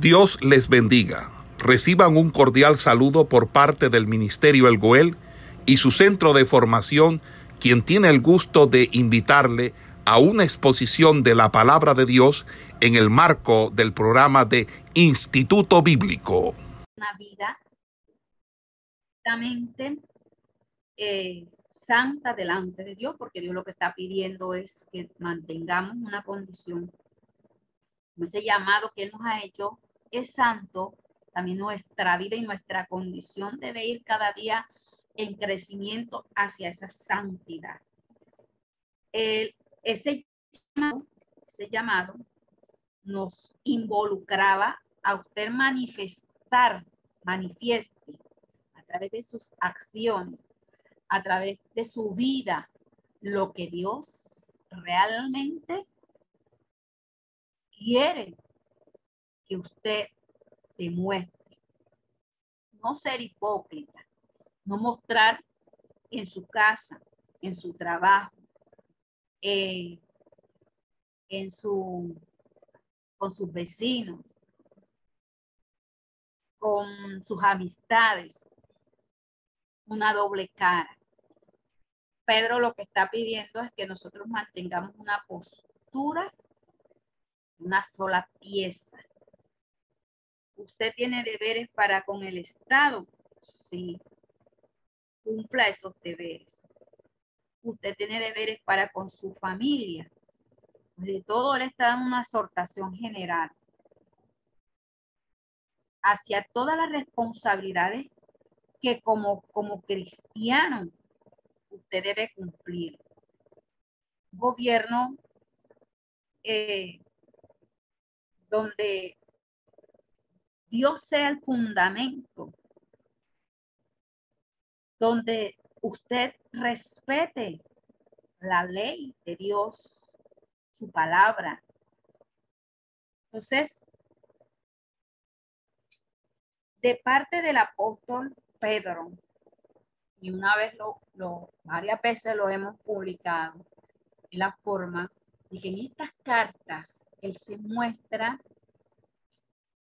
Dios les bendiga. Reciban un cordial saludo por parte del Ministerio El Goel y su centro de formación, quien tiene el gusto de invitarle a una exposición de la palabra de Dios en el marco del programa de Instituto Bíblico. Una vida eh, santa delante de Dios, porque Dios lo que está pidiendo es que mantengamos una condición ese llamado que Él nos ha hecho es santo, también nuestra vida y nuestra condición debe ir cada día en crecimiento hacia esa santidad. ese, llamado, ese llamado nos involucraba a usted manifestar, manifieste a través de sus acciones, a través de su vida, lo que Dios realmente quiere que usted demuestre. No ser hipócrita, no mostrar en su casa, en su trabajo, eh, en su, con sus vecinos, con sus amistades, una doble cara. Pedro lo que está pidiendo es que nosotros mantengamos una postura una sola pieza. ¿Usted tiene deberes para con el Estado? Sí. Cumpla esos deberes. Usted tiene deberes para con su familia. De todo le está dando una exhortación general hacia todas las responsabilidades que como, como cristiano usted debe cumplir. Gobierno eh, donde Dios sea el fundamento, donde usted respete la ley de Dios, su palabra. Entonces, de parte del apóstol Pedro, y una vez lo, lo varias veces lo hemos publicado en la forma, de que en estas cartas él se muestra,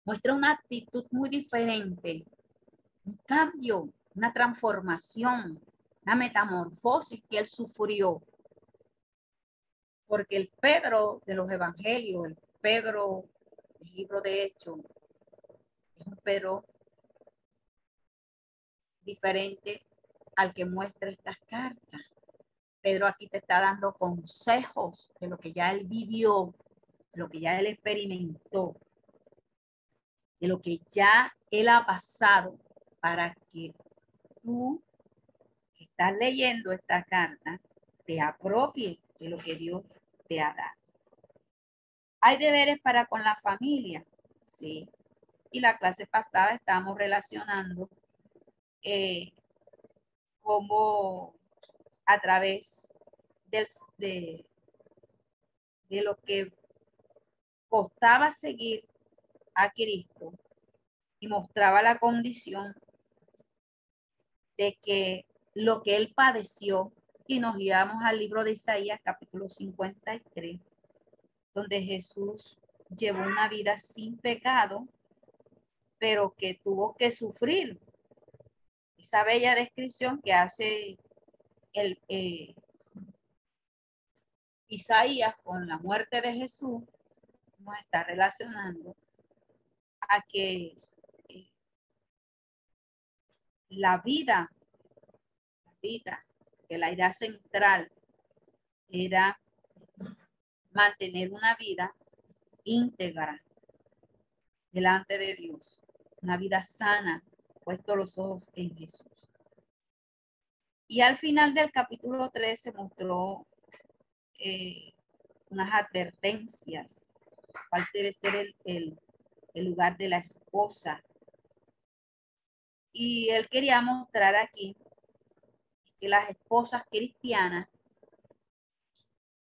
muestra una actitud muy diferente, un cambio, una transformación, una metamorfosis que él sufrió. Porque el Pedro de los evangelios, el Pedro del libro de Hechos, es un Pedro diferente al que muestra estas cartas. Pedro aquí te está dando consejos de lo que ya él vivió, lo que ya él experimentó, de lo que ya él ha pasado para que tú que estás leyendo esta carta te apropie de lo que Dios te ha dado. Hay deberes para con la familia, sí. Y la clase pasada estábamos relacionando eh, cómo a través del, de, de lo que costaba seguir a Cristo y mostraba la condición de que lo que él padeció, y nos guiamos al libro de Isaías capítulo 53, donde Jesús llevó una vida sin pecado, pero que tuvo que sufrir. Esa bella descripción que hace el eh, Isaías con la muerte de Jesús está relacionando a que eh, la vida, la vida, que la idea central era mantener una vida íntegra delante de Dios, una vida sana, puesto los ojos en Jesús. Y al final del capítulo 3 se mostró eh, unas advertencias cuál debe ser el, lugar de la esposa. Y él quería mostrar aquí que las esposas cristianas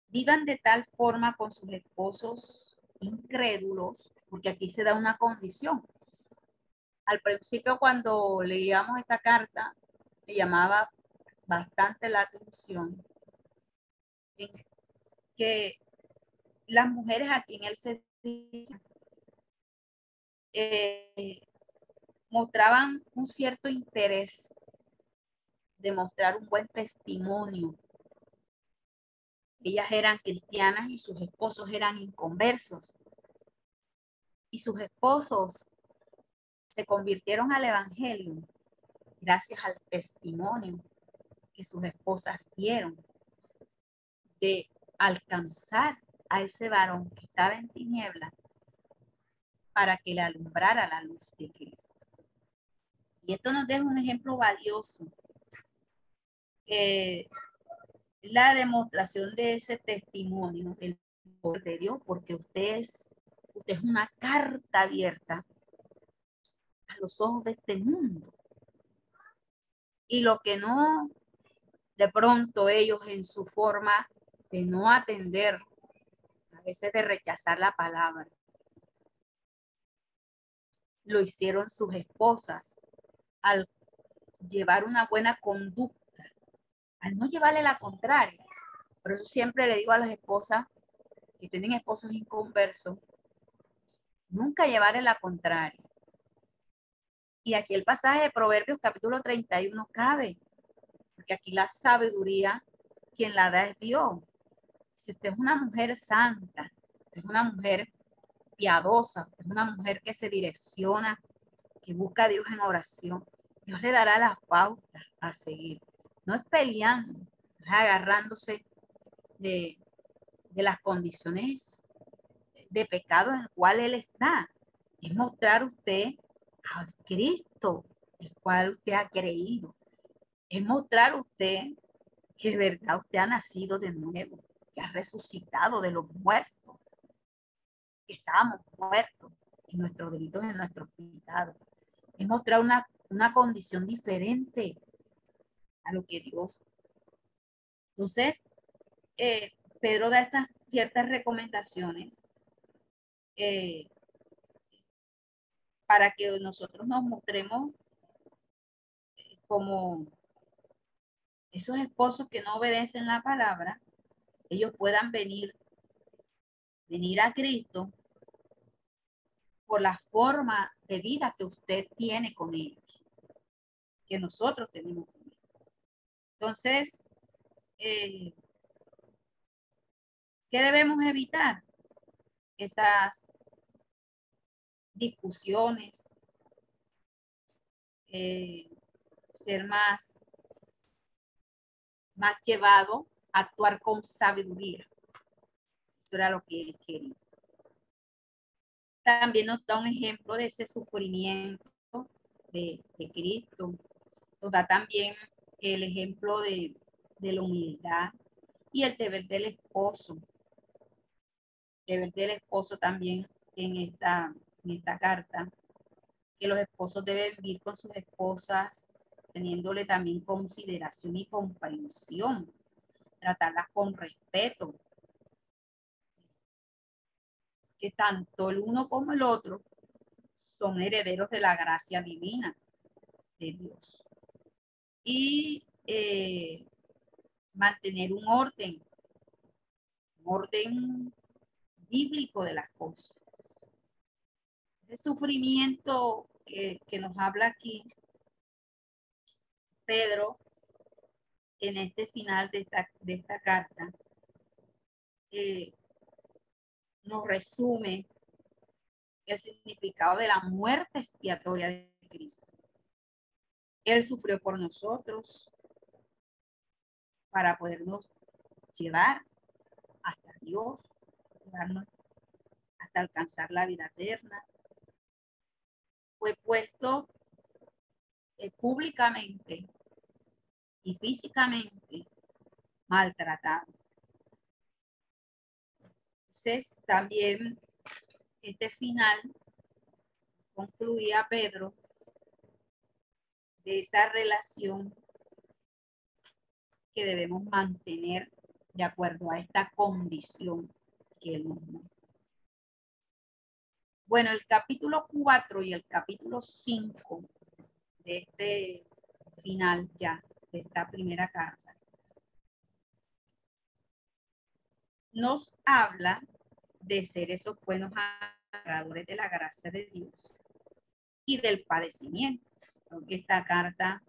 vivan de tal forma con sus esposos incrédulos, porque aquí se da una condición. Al principio cuando leíamos esta carta, me llamaba bastante la atención que las mujeres aquí en el eh, mostraban un cierto interés de mostrar un buen testimonio. Ellas eran cristianas y sus esposos eran inconversos. Y sus esposos se convirtieron al Evangelio gracias al testimonio que sus esposas dieron de alcanzar a ese varón que estaba en tinieblas para que le alumbrara la luz de Cristo. Y esto nos deja un ejemplo valioso. La demostración de ese testimonio del poder de Dios, porque usted es, usted es una carta abierta a los ojos de este mundo. Y lo que no, de pronto ellos en su forma de no atender, a veces de rechazar la palabra, lo hicieron sus esposas al llevar una buena conducta, al no llevarle la contraria. Por eso siempre le digo a las esposas que tienen esposos inconversos, nunca llevarle la contraria. Y aquí el pasaje de Proverbios capítulo 31 cabe, porque aquí la sabiduría, quien la da es Dios. Si usted es una mujer santa, es una mujer piadosa, es una mujer que se direcciona, que busca a Dios en oración, Dios le dará las pautas a seguir. No es peleando, es agarrándose de, de las condiciones de pecado en el cual Él está. Es mostrar usted al Cristo, el cual usted ha creído. Es mostrar usted que es verdad usted ha nacido de nuevo, que ha resucitado de los muertos, que estábamos muertos en nuestros delitos, en nuestros pecados. Es mostrar una una condición diferente a lo que Dios. Entonces, eh, Pedro da estas ciertas recomendaciones eh, para que nosotros nos mostremos eh, como esos esposos que no obedecen la palabra, ellos puedan venir, venir a Cristo por la forma de vida que usted tiene con ellos que nosotros tenemos. Entonces, eh, ¿qué debemos evitar? Esas discusiones, eh, ser más, más llevado a actuar con sabiduría. Eso era lo que él quería. También nos da un ejemplo de ese sufrimiento de, de Cristo, nos da también el ejemplo de, la humildad y el deber del esposo. Deber del esposo también en esta, en esta carta, que los esposos deben vivir con sus esposas teniéndole también consideración y comprensión, tratarlas con respeto, que tanto el uno como el otro son herederos de la gracia divina de Dios y eh, mantener un orden, un orden bíblico de las cosas. Ese sufrimiento que, nos habla aquí Pedro en este final de esta, de esta carta, eh, nos resume el significado de la muerte expiatoria de Cristo. Él sufrió por nosotros para podernos llevar hasta Dios, hasta alcanzar la vida eterna. Fue puesto eh, públicamente y físicamente maltratado. También este final concluía Pedro de esa relación que debemos mantener de acuerdo a esta condición que él nos Bueno, el capítulo 4 y el capítulo 5 de este final ya, de esta primera carta, nos habla de ser esos buenos adoradores de la gracia de Dios y del padecimiento. Esta carta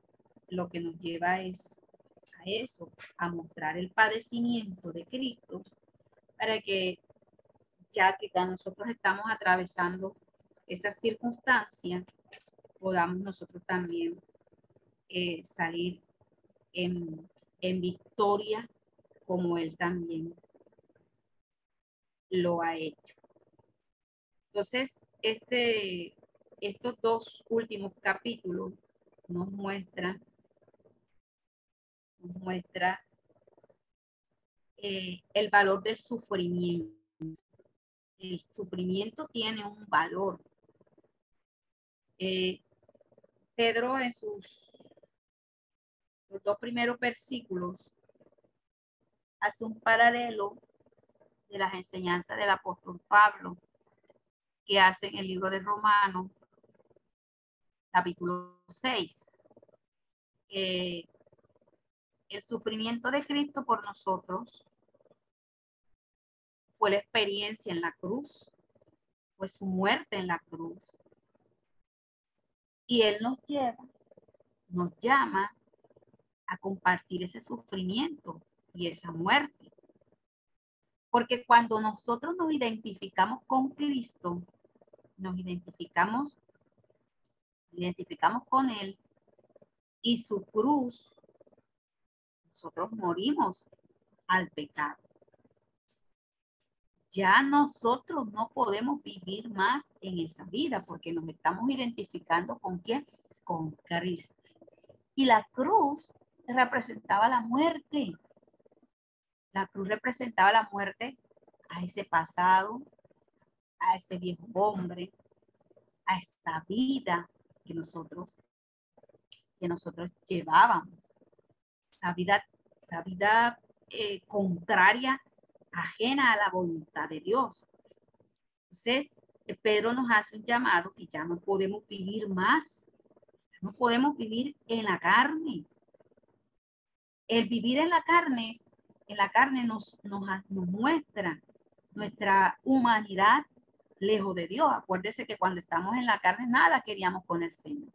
lo que nos lleva es a eso, a mostrar el padecimiento de Cristo para que ya que nosotros estamos atravesando esas circunstancias, podamos nosotros también eh, salir en, en victoria como Él también lo ha hecho. Entonces, este, estos dos últimos capítulos nos muestran, nos muestra eh, el valor del sufrimiento. El sufrimiento tiene un valor. Eh, Pedro en sus dos primeros versículos hace un paralelo de las enseñanzas del apóstol Pablo que hace en el libro de Romanos, capítulo 6. el sufrimiento de Cristo por nosotros fue la experiencia en la cruz, fue su muerte en la cruz. Y Él nos lleva, nos llama a compartir ese sufrimiento y esa muerte. Porque cuando nosotros nos identificamos con Cristo, nos identificamos, identificamos con Él y su cruz, nosotros morimos al pecado. Ya nosotros no podemos vivir más en esa vida porque nos estamos identificando con quién? Con Cristo. Y la cruz representaba la muerte. La cruz representaba la muerte a ese pasado, a ese viejo hombre, a esa vida que nosotros, que nosotros llevábamos. Esa vida, esa vida eh, contraria, ajena a la voluntad de Dios. Entonces, Pedro nos hace un llamado que ya no podemos vivir más. No podemos vivir en la carne. El vivir en la carne en la carne nos, nos, muestra nuestra humanidad lejos de Dios. Acuérdese que cuando estamos en la carne nada queríamos con el Señor.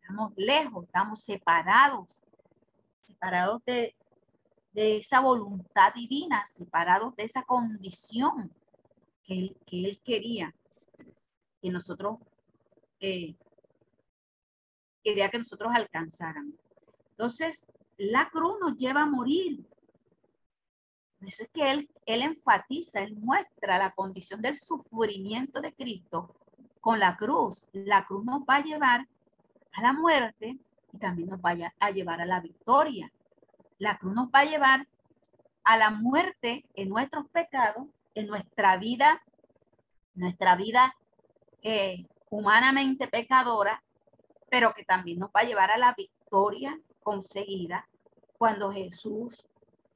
Estamos lejos, estamos separados, separados de, esa voluntad divina, separados de esa condición que Él, que él quería que nosotros eh, quería que nosotros alcanzáramos. Entonces, la cruz nos lleva a morir, eso es que él, él enfatiza, él muestra la condición del sufrimiento de Cristo con la cruz. La cruz nos va a llevar a la muerte y también nos va a llevar a la victoria. La cruz nos va a llevar a la muerte en nuestros pecados, en nuestra vida, nuestra vida eh, humanamente pecadora, pero que también nos va a llevar a la victoria conseguida cuando Jesús,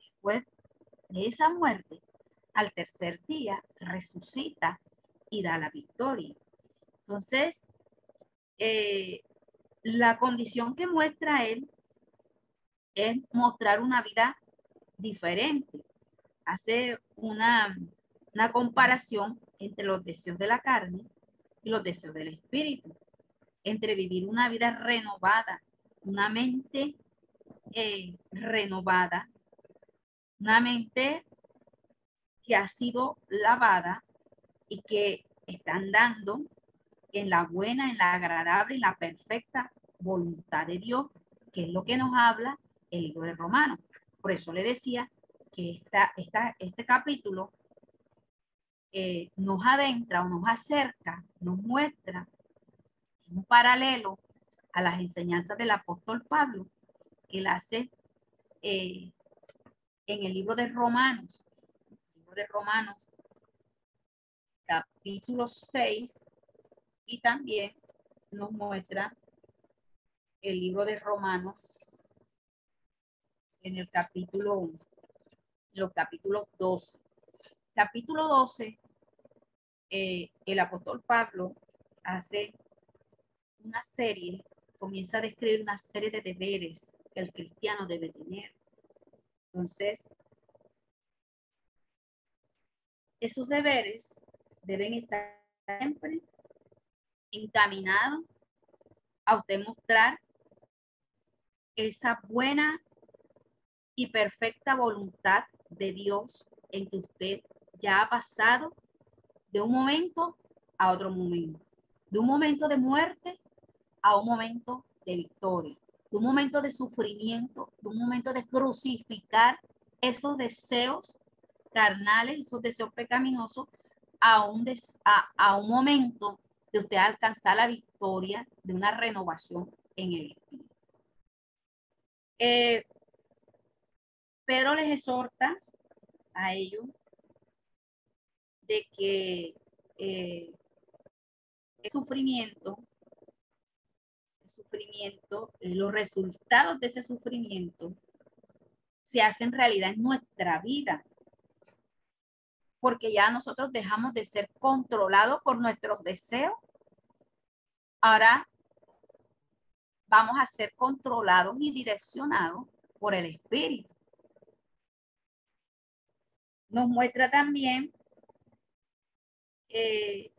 después de esa muerte, al tercer día resucita y da la victoria. Entonces, eh, la condición que muestra él es mostrar una vida diferente. Hace una, una comparación entre los deseos de la carne y los deseos del espíritu, entre vivir una vida renovada, una mente eh, renovada una mente que ha sido lavada y que está andando en la buena, en la agradable y la perfecta voluntad de Dios, que es lo que nos habla el libro de Romanos. Por eso le decía que esta, esta, este capítulo eh, nos adentra o nos acerca, nos muestra un paralelo a las enseñanzas del apóstol Pablo, que él hace eh, en el libro de Romanos, libro de Romanos, capítulo 6, y también nos muestra el libro de Romanos en el capítulo, los capítulos 12. Capítulo 12, eh, el apóstol Pablo hace una serie, comienza a describir una serie de deberes que el cristiano debe tener. Entonces, esos deberes deben estar siempre encaminado a usted mostrar esa buena y perfecta voluntad de Dios en que usted ya ha pasado de un momento a otro momento, de un momento de muerte a un momento de victoria, de un momento de sufrimiento, de un momento de crucificar esos deseos carnales, esos deseos pecaminosos, a un, a, un momento de usted alcanzar la victoria de una renovación en el espíritu. Eh, Pedro les exhorta a ellos de que eh, el sufrimiento, sufrimiento, eh, los resultados de ese sufrimiento se hacen realidad en nuestra vida, porque ya nosotros dejamos de ser controlados por nuestros deseos. Ahora vamos a ser controlados y direccionados por el Espíritu. Nos muestra también eh,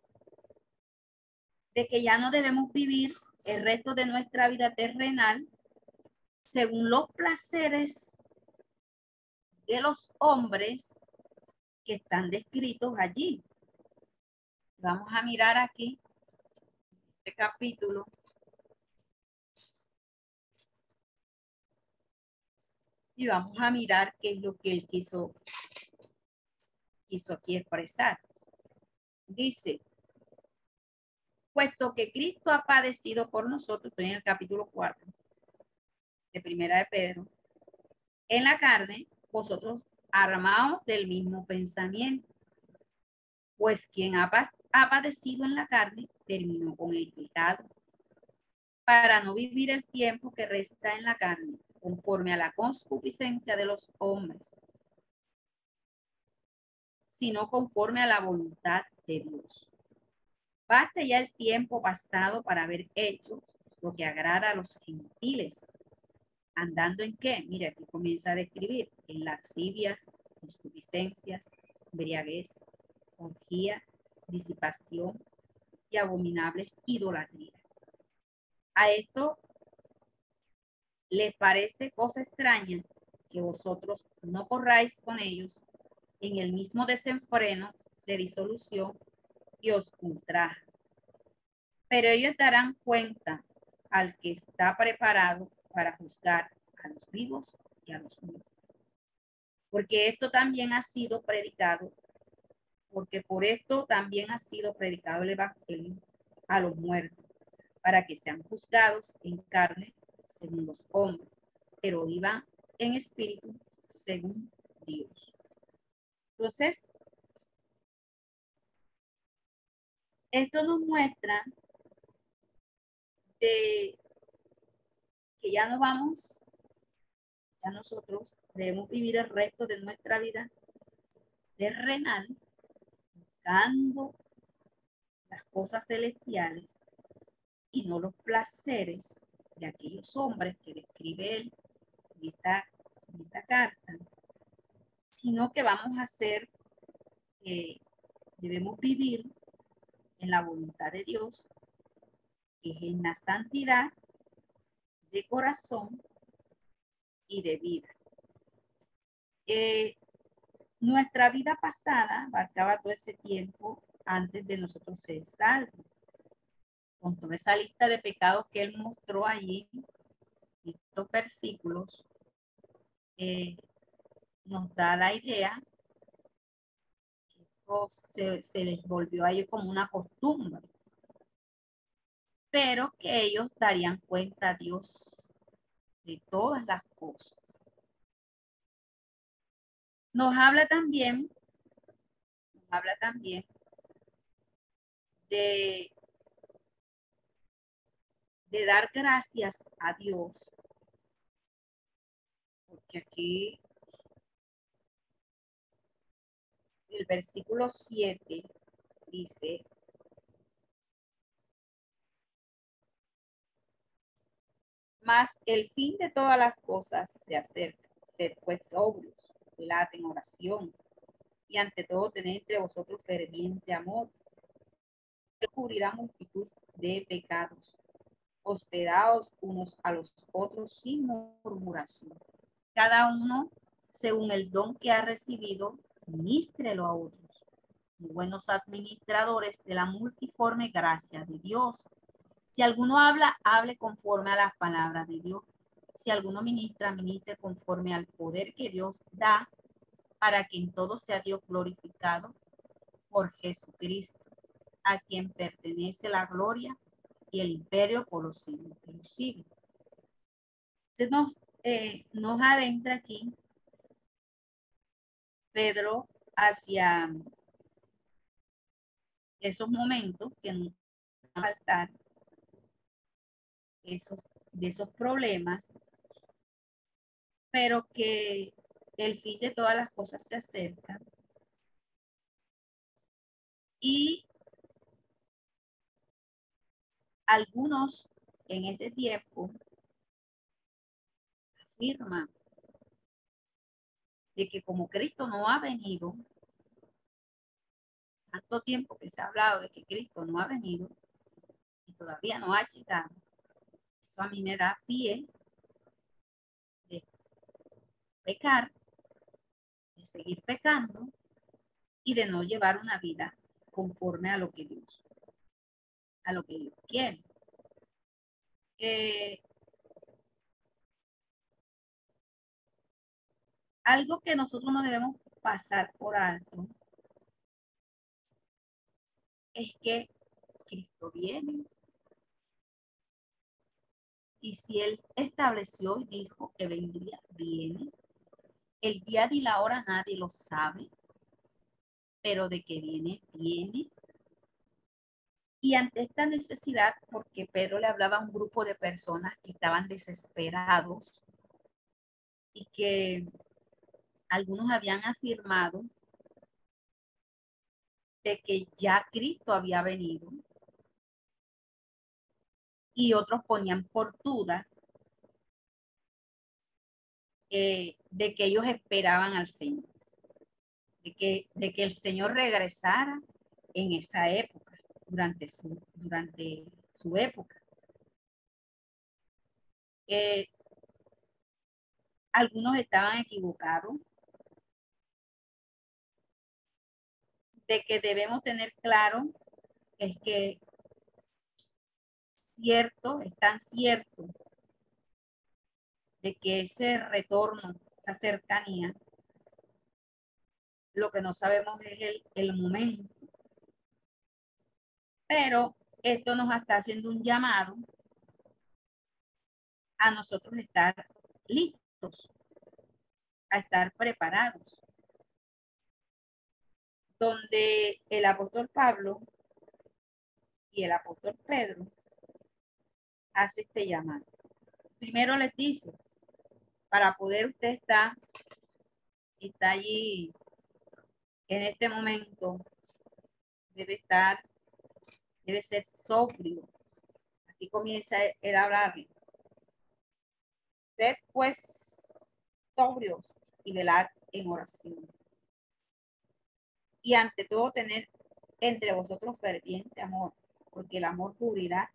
de que ya no debemos vivir el resto de nuestra vida terrenal según los placeres de los hombres que están descritos allí. Vamos a mirar aquí este capítulo. Y vamos a mirar qué es lo que él quiso, quiso aquí expresar. Dice, puesto que Cristo ha padecido por nosotros, estoy en el capítulo 4 de Primera de Pedro, en la carne, vosotros armados del mismo pensamiento, pues quien ha, ha padecido en la carne terminó con el pecado, para no vivir el tiempo que resta en la carne, conforme a la concupiscencia de los hombres, sino conforme a la voluntad de Dios. Basta ya el tiempo pasado para haber hecho lo que agrada a los gentiles, andando en qué? Mira, aquí comienza a describir en laxivias, concupiscencias, embriaguez, orgía, disipación y abominables idolatrías. A esto les parece cosa extraña que vosotros no corráis con ellos en el mismo desenfreno de disolución y os ultraja. Pero ellos darán cuenta al que está preparado para juzgar a los vivos y a los muertos. Porque esto también ha sido predicado, porque por esto también ha sido predicado el Evangelio a los muertos, para que sean juzgados en carne según los hombres, pero vivan en espíritu según Dios. Entonces, esto nos muestra de que ya no vamos, ya nosotros debemos vivir el resto de nuestra vida terrenal buscando las cosas celestiales y no los placeres de aquellos hombres que describe él en esta, esta carta, sino que vamos a hacer, eh, debemos vivir en la voluntad de Dios, que es en la santidad de corazón y de vida. Eh, nuestra vida pasada abarcaba todo ese tiempo antes de nosotros ser salvos. Con toda esa lista de pecados que él mostró allí, estos versículos, eh, nos da la idea se les volvió a ellos como una costumbre pero que ellos darían cuenta a Dios de todas las cosas. Nos habla también, nos habla también de, de dar gracias a Dios, porque aquí el versículo 7 dice, Mas el fin de todas las cosas se acerca. Sed pues sobrios, velad en oración, y ante todo tener entre vosotros ferviente amor, cubrirá multitud de pecados. Hospedaos unos a los otros sin murmuración. Cada uno, según el don que ha recibido, ministrelo a otros. buenos administradores de la multiforme gracia de Dios. Si alguno habla, hable conforme a las palabras de Dios. Si alguno ministra, ministre conforme al poder que Dios da para que en todo sea Dios glorificado por Jesucristo, a quien pertenece la gloria y el imperio por los siglos de los siglos. Se nos, eh, nos adentra aquí Pedro hacia esos momentos que nos van a faltar, esos, de esos problemas, pero que el fin de todas las cosas se acerca. Y algunos en este tiempo afirman de que como Cristo no ha venido, tanto tiempo que se ha hablado de que Cristo no ha venido y todavía no ha llegado, eso a mí me da pie de pecar, de seguir pecando y de no llevar una vida conforme a lo que Dios, a lo que Dios quiere. Eh, algo que nosotros no debemos pasar por alto es que Cristo viene. Y si Él estableció y dijo que vendría, viene. El día y la hora nadie lo sabe, pero de que viene, viene. Y ante esta necesidad, porque Pedro le hablaba a un grupo de personas que estaban desesperados y que algunos habían afirmado de que ya Cristo había venido y otros ponían por duda eh, de que ellos esperaban al Señor, de que, de que el Señor regresara en esa época, durante su, durante su época. Eh, algunos estaban equivocados, de que debemos tener claro es que cierto, es tan cierto de que ese retorno, esa cercanía, lo que no sabemos es el, el momento. Pero esto nos está haciendo un llamado a nosotros estar listos, a estar preparados donde el apóstol Pablo y el apóstol Pedro hace este llamado. Primero les dice, para poder usted estar, está allí en este momento, debe estar, debe ser sobrio. Aquí comienza el hablar. Sed pues sobrios y velar en oración y ante todo tener entre vosotros ferviente amor, porque el amor cubrirá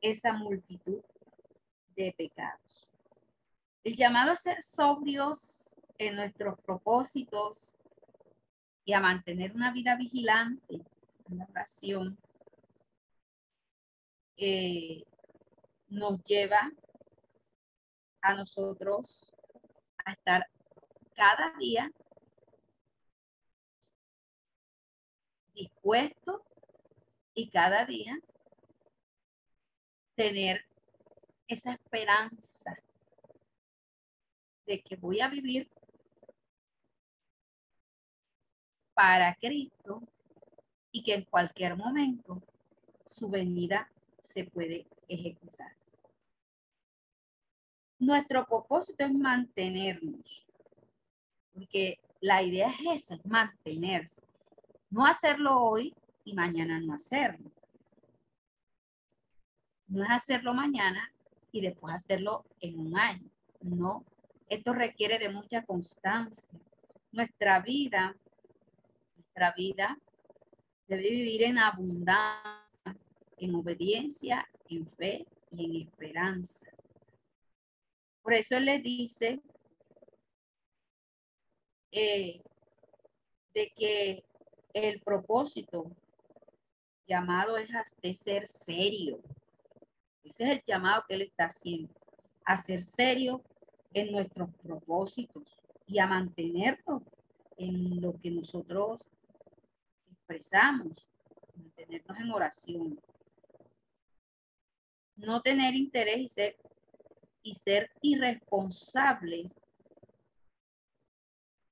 esa multitud de pecados. El llamado a ser sobrios en nuestros propósitos y a mantener una vida vigilante en la oración eh, nos lleva a nosotros a estar cada día dispuesto y cada día tener esa esperanza de que voy a vivir para Cristo y que en cualquier momento su venida se puede ejecutar. Nuestro propósito es mantenernos, porque la idea es esa, mantenerse. No hacerlo hoy y mañana no hacerlo. No es hacerlo mañana y después hacerlo en un año. No, esto requiere de mucha constancia. Nuestra vida, nuestra vida debe vivir en abundancia. en obediencia, en fe y en esperanza. Por eso él le dice eh, de que el propósito llamado es de ser serio. Ese es el llamado que él está haciendo, a ser serio en nuestros propósitos y a mantenernos en lo que nosotros expresamos, mantenernos en oración. No tener interés y ser, y ser irresponsables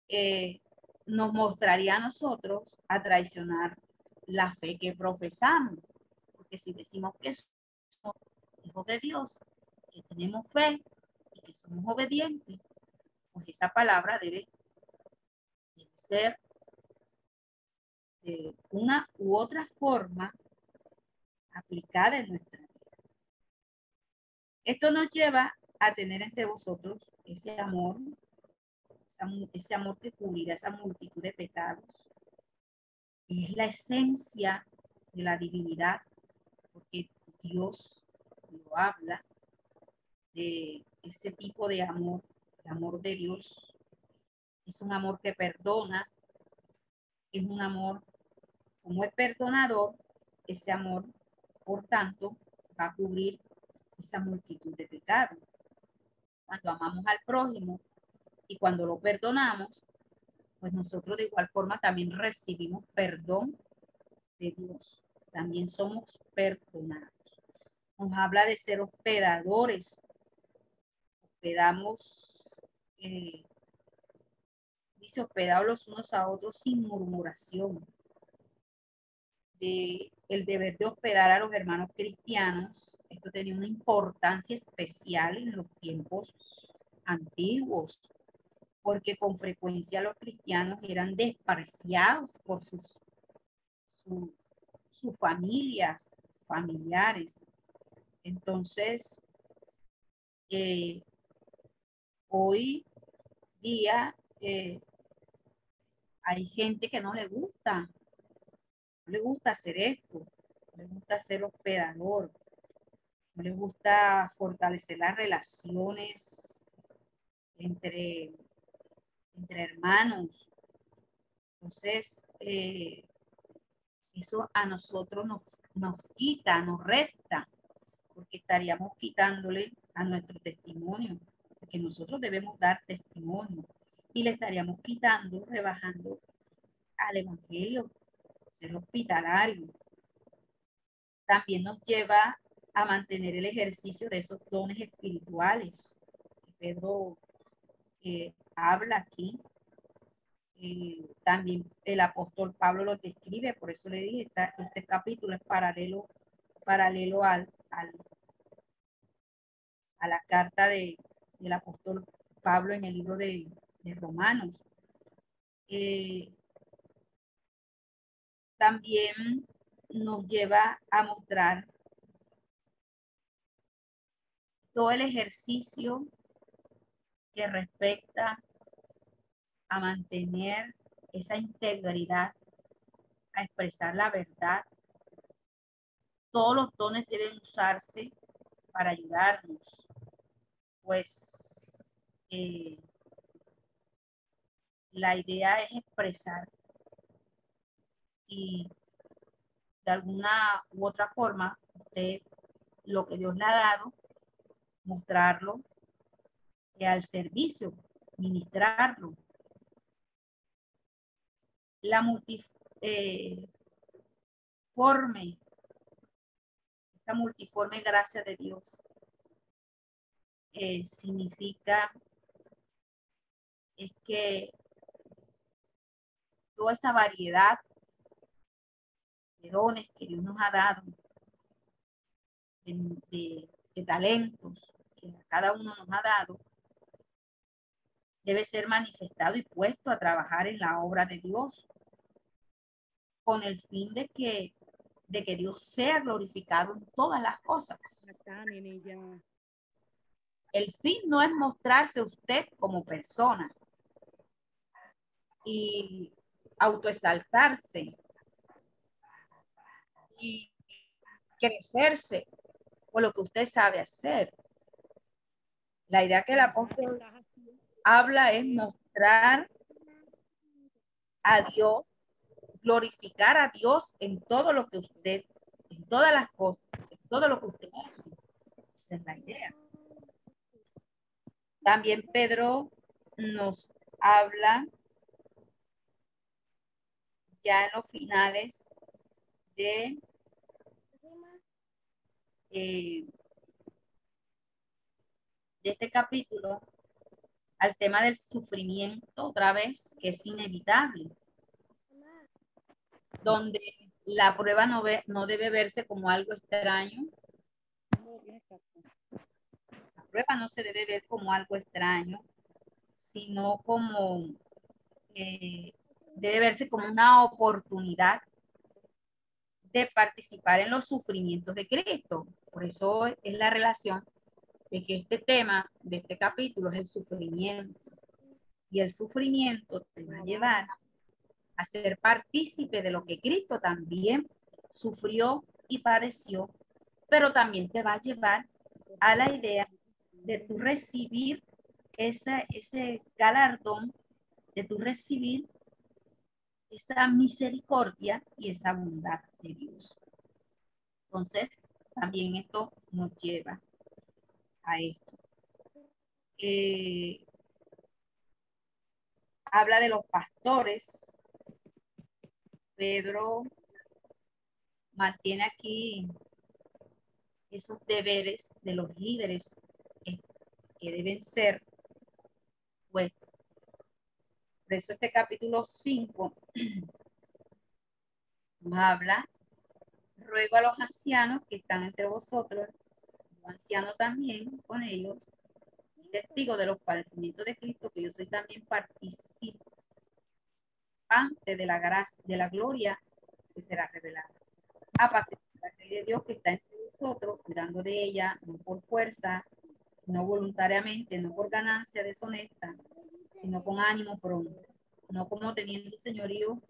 eh, nos mostraría a nosotros a traicionar la fe que profesamos. Porque si decimos que somos hijos de Dios, que tenemos fe y que somos obedientes, pues esa palabra debe, ser de una u otra forma aplicada en nuestra vida. Esto nos lleva a tener entre vosotros ese amor, ese amor que cubrirá esa multitud de pecados. Es la esencia de la divinidad, porque Dios lo habla de ese tipo de amor, el amor de Dios. Es un amor que perdona, es un amor, como es perdonador, ese amor, por tanto, va a cubrir esa multitud de pecados. Cuando amamos al prójimo y cuando lo perdonamos, pues nosotros de igual forma también recibimos perdón de Dios. También somos perdonados. Nos habla de ser hospedadores. Hospedamos, eh, dice hospedados los unos a otros sin murmuración. De el deber de hospedar a los hermanos cristianos. Esto tenía una importancia especial en los tiempos antiguos, porque con frecuencia los cristianos eran despreciados por sus, sus familias, familiares. Entonces, eh, hoy día eh, hay gente que no le gusta no le gusta hacer esto, no le gusta ser hospedador, no le gusta fortalecer las relaciones entre, entre hermanos. Entonces, eh, eso a nosotros nos, nos quita, nos resta, porque estaríamos quitándole a nuestro testimonio, porque nosotros debemos dar testimonio y le estaríamos quitando, rebajando al Evangelio, ser hospitalario. También nos lleva a mantener el ejercicio de esos dones espirituales Pedro eh, habla aquí. Eh, también el apóstol Pablo lo describe, por eso le dije, este capítulo es paralelo, paralelo al, a la carta de, del apóstol Pablo en el libro de, Romanos. Eh, también nos lleva a mostrar todo el ejercicio que respecta a mantener esa integridad, a expresar la verdad. Todos los dones deben usarse para ayudarnos, pues eh, la idea es expresar y de alguna u otra forma, usted lo que Dios le ha dado, mostrarlo y al servicio, ministrarlo. La multiforme, esa multiforme gracia de Dios eh, significa es que toda esa variedad de dones que Dios nos ha dado, de, talentos que cada uno nos ha dado, debe ser manifestado y puesto a trabajar en la obra de Dios con el fin de que, de que Dios sea glorificado en todas las cosas. El fin no es mostrarse usted como persona y autoexaltarse y crecerse por lo que usted sabe hacer. La idea que el apóstol habla es mostrar a Dios, glorificar a Dios en todo lo que usted, en todas las cosas, en todo lo que usted hace. Esa es la idea. También Pedro nos habla ya en los finales de eh, de este capítulo al tema del sufrimiento otra vez, que es inevitable, donde la prueba no, ve, no debe verse como algo extraño. La prueba no se debe ver como algo extraño, sino como eh, debe verse como una oportunidad de participar en los sufrimientos de Cristo. Por eso es la relación de que este tema de este capítulo es el sufrimiento. Y el sufrimiento te va a llevar a ser partícipe de lo que Cristo también sufrió y padeció, pero también te va a llevar a la idea de tu recibir ese, ese galardón, de tu recibir esa misericordia y esa bondad de Dios. Entonces, también esto nos lleva a esto. Eh, habla de los pastores. Pedro mantiene aquí esos deberes de los líderes que deben ser pues por eso este capítulo 5 nos habla, ruego a los ancianos que están entre vosotros, los ancianos también con ellos, testigo de los padecimientos de Cristo, que yo soy también participante de la gracia, de la gloria que será revelada. Apacentar la ley de Dios que está entre vosotros, cuidando de ella, no por fuerza, no voluntariamente, no por ganancia deshonesta, sino con ánimo pronto, no como teniendo señorío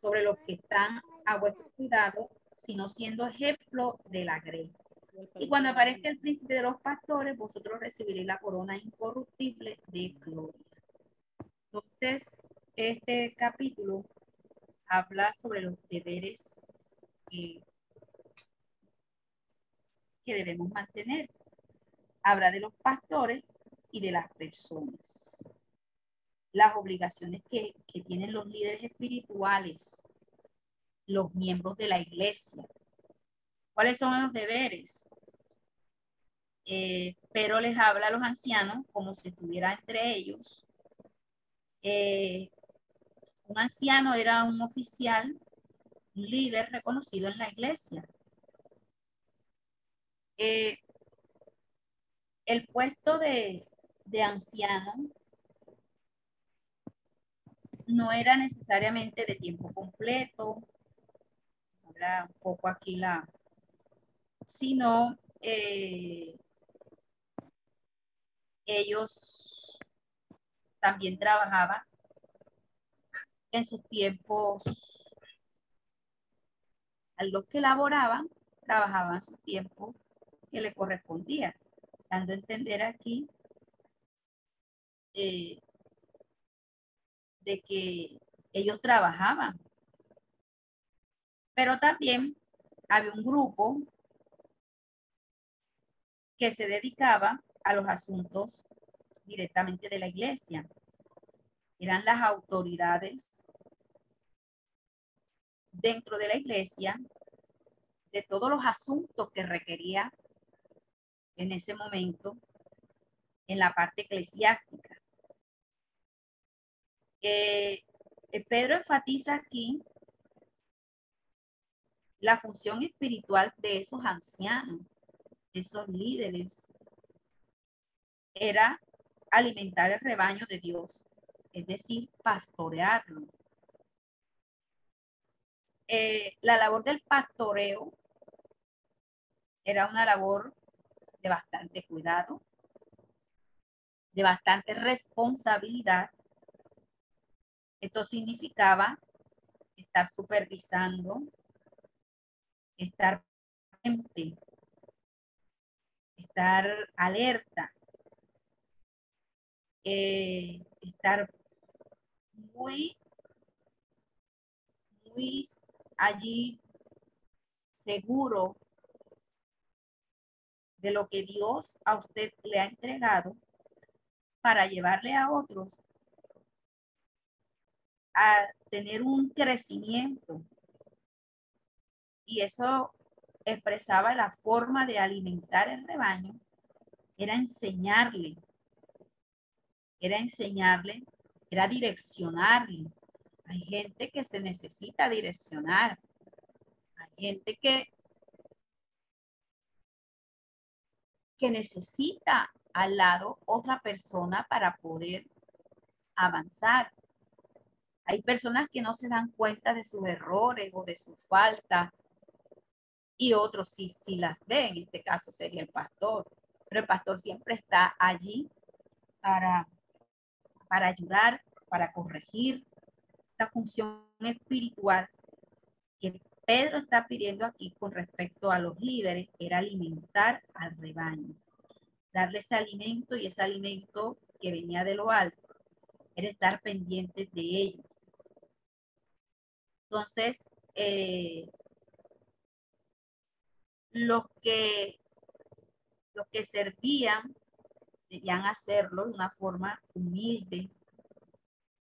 sobre los que están a vuestro cuidado, sino siendo ejemplo de la grey. Y cuando aparezca el príncipe de los pastores, vosotros recibiréis la corona incorruptible de gloria. Entonces, este capítulo habla sobre los deberes que, debemos mantener. Habla de los pastores y de las personas las obligaciones que, tienen los líderes espirituales, los miembros de la iglesia. ¿Cuáles son los deberes? Eh, pero les habla a los ancianos como si estuviera entre ellos. Eh, un anciano era un oficial, un líder reconocido en la iglesia. Eh, el puesto de, de anciano no era necesariamente de tiempo completo, habrá un poco aquí la, sino ellos también trabajaban en sus tiempos, a los que laboraban, trabajaban su tiempo que le correspondía, dando a entender aquí eh, de que ellos trabajaban. Pero también había un grupo que se dedicaba a los asuntos directamente de la iglesia. Eran las autoridades dentro de la iglesia de todos los asuntos que requería en ese momento en la parte eclesiástica. Eh, Pedro enfatiza aquí la función espiritual de esos ancianos, de esos líderes, era alimentar el rebaño de Dios, es decir, pastorearlo. Eh, la labor del pastoreo era una labor de bastante cuidado, de bastante responsabilidad esto significaba estar supervisando, estar pendiente, estar alerta, eh, estar muy, muy allí seguro de lo que Dios a usted le ha entregado para llevarle a otros a tener un crecimiento. Y eso expresaba la forma de alimentar el rebaño, era enseñarle, era enseñarle, era direccionarle. Hay gente que se necesita direccionar. Hay gente que, que necesita al lado otra persona para poder avanzar. Hay personas que no se dan cuenta de sus errores o de sus faltas y otros sí, sí las ven. En este caso sería el pastor. Pero el pastor siempre está allí para, para ayudar, para corregir esta función espiritual que Pedro está pidiendo aquí con respecto a los líderes, era alimentar al rebaño, darle ese alimento y ese alimento que venía de lo alto, era estar pendientes de ellos. Entonces, eh, los que los que servían debían hacerlo de una forma humilde,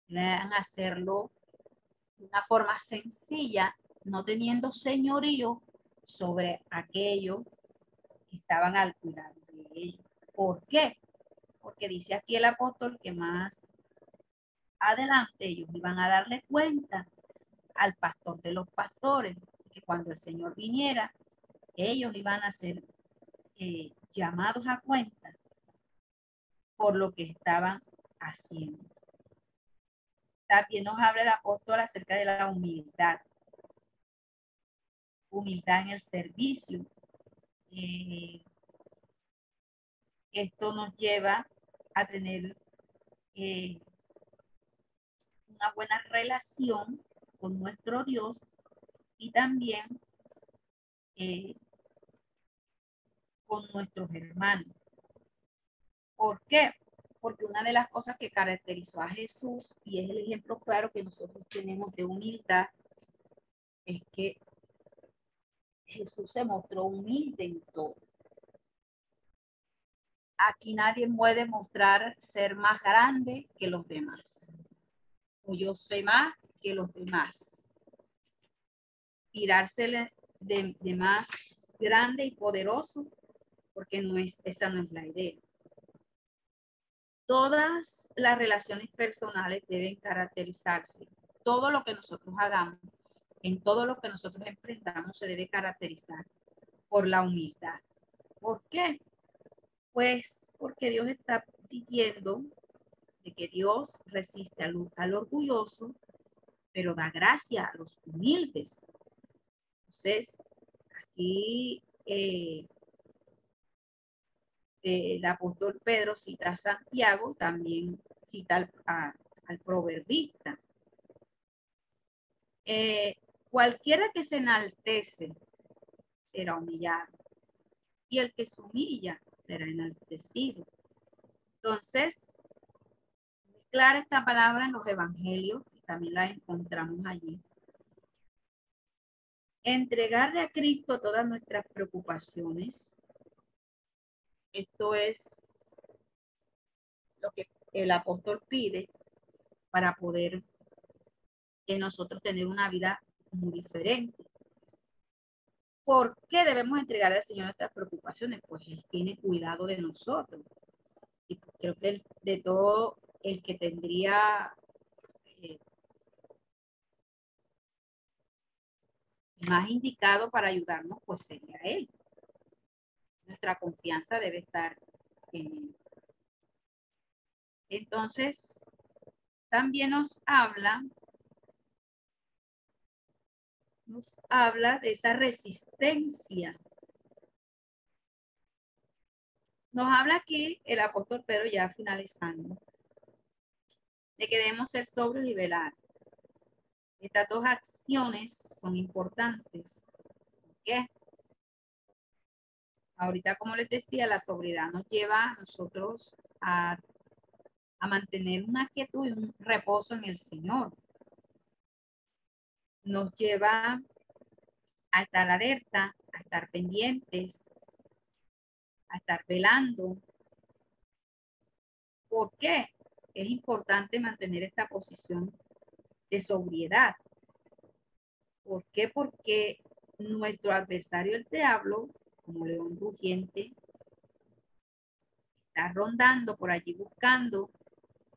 debían hacerlo de una forma sencilla, no teniendo señorío sobre aquello que estaban al cuidado de ellos. ¿Por qué? Porque dice aquí el apóstol que más adelante ellos iban a darle cuenta al pastor de los pastores, que cuando el Señor viniera, ellos iban a ser eh, llamados a cuenta por lo que estaban haciendo. También nos habla el apóstol acerca de la humildad. Humildad en el servicio. Eh, esto nos lleva a tener eh, una buena relación con nuestro Dios y también eh, con nuestros hermanos. ¿Por qué? Porque una de las cosas que caracterizó a Jesús, y es el ejemplo claro que nosotros tenemos de humildad, es que Jesús se mostró humilde en todo. Aquí nadie puede mostrar ser más grande que los demás. O yo sé más que los demás. Tirársele de, más grande y poderoso, porque no es, esa no es la idea. Todas las relaciones personales deben caracterizarse. Todo lo que nosotros hagamos, en todo lo que nosotros emprendamos, se debe caracterizar por la humildad. ¿Por qué? Pues porque Dios está pidiendo de que Dios resiste al, al orgulloso pero da gracia a los humildes. Entonces, aquí eh, el apóstol Pedro cita a Santiago, también cita al, proverbista. Eh, cualquiera que se enaltece será humillado y el que se humilla será enaltecido. Entonces, clara esta palabra en los evangelios también la encontramos allí. Entregarle a Cristo todas nuestras preocupaciones. Esto es lo que el apóstol pide para poder que nosotros tener una vida muy diferente. ¿Por qué debemos entregarle al Señor nuestras preocupaciones? Pues Él tiene cuidado de nosotros. Y creo que de todo el que tendría eh, más indicado para ayudarnos, pues sería Él. Nuestra confianza debe estar en Él. Entonces, también nos habla, nos habla de esa resistencia. Nos habla aquí el apóstol Pedro ya finalizando, de que debemos ser sobrios y velar. Estas dos acciones son importantes. ¿Qué? Ahorita como les decía, la sobriedad nos lleva a nosotros a, a mantener una quietud y un reposo en el Señor. Nos lleva a estar alerta, a estar pendientes, a estar velando. ¿Por qué? Es importante mantener esta posición de sobriedad. ¿Por qué? Porque nuestro adversario, el diablo, como león rugiente, está rondando por allí buscando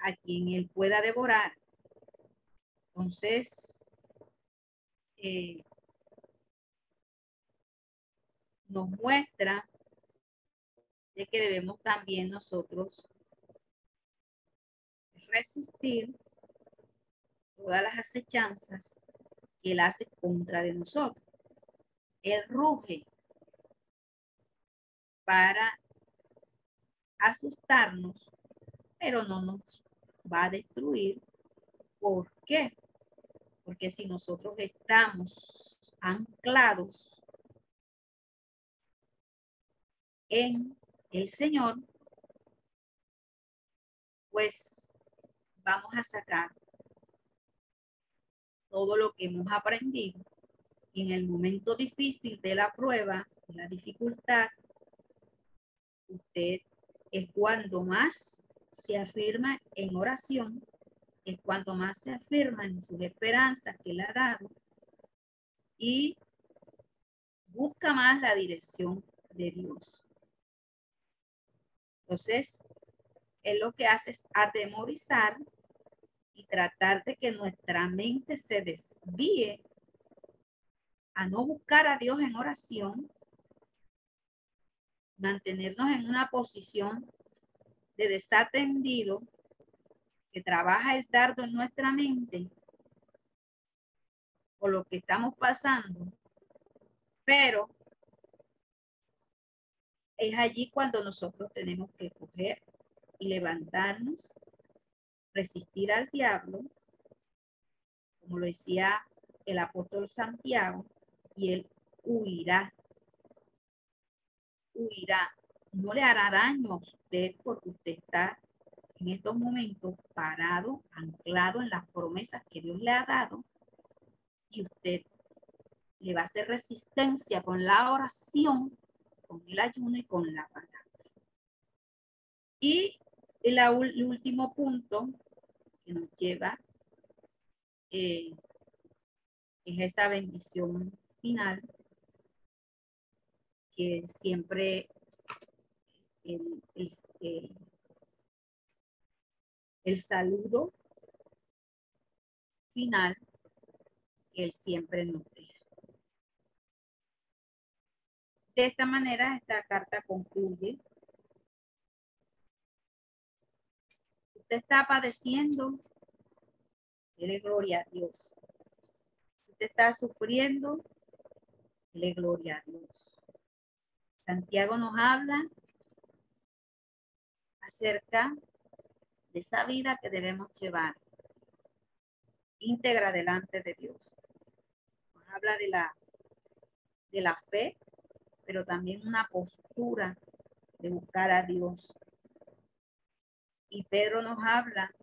a quien él pueda devorar. Entonces, eh, nos muestra de que debemos también nosotros resistir todas las acechanzas que él hace contra de nosotros. Él ruge para asustarnos, pero no nos va a destruir. ¿Por qué? Porque si nosotros estamos anclados en el Señor, pues vamos a sacar todo lo que hemos aprendido en el momento difícil de la prueba, de la dificultad, usted es cuando más se afirma en oración, es cuando más se afirma en sus esperanzas que le ha dado y busca más la dirección de Dios. Entonces, él lo que hace es atemorizar y tratar de que nuestra mente se desvíe a no buscar a Dios en oración, mantenernos en una posición de desatendido que trabaja el dardo en nuestra mente por lo que estamos pasando, pero es allí cuando nosotros tenemos que coger y levantarnos, resistir al diablo, como lo decía el apóstol Santiago, y él huirá. No le hará daño a usted porque usted está en estos momentos parado, anclado en las promesas que Dios le ha dado y usted le va a hacer resistencia con la oración con el ayuno y con la palabra. Y el, último punto que nos lleva eh, es esa bendición final que siempre el, el saludo final él siempre nos deja. De esta manera, esta carta concluye. Usted está padeciendo, dele gloria a Dios. Usted está sufriendo, dele gloria a Dios. Santiago nos habla acerca de esa vida que debemos llevar íntegra delante de Dios. Nos habla de la, de la fe pero también una postura de buscar a Dios. Y Pedro nos habla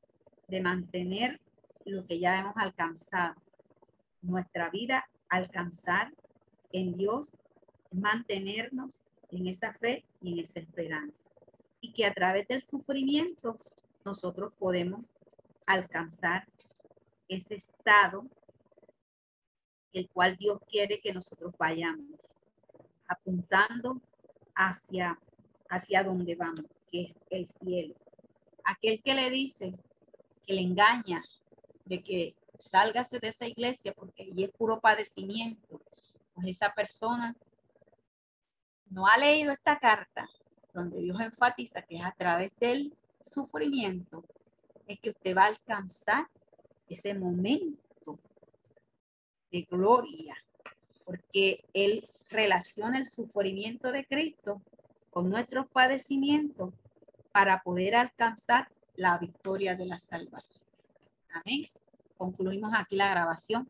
de mantener lo que ya hemos alcanzado. Nuestra vida, alcanzar en Dios, mantenernos en esa fe y en esa esperanza. Y que a través del sufrimiento nosotros podemos alcanzar ese estado el cual Dios quiere que nosotros vayamos apuntando hacia, hacia donde vamos, que es el cielo. Aquel que le dice, que le engaña de que sálgase de esa iglesia porque allí es puro padecimiento, pues esa persona no ha leído esta carta donde Dios enfatiza que es a través del sufrimiento es que usted va a alcanzar ese momento de gloria, porque Él relaciona el sufrimiento de Cristo con nuestros padecimientos para poder alcanzar la victoria de la salvación. Amén. Concluimos aquí la grabación.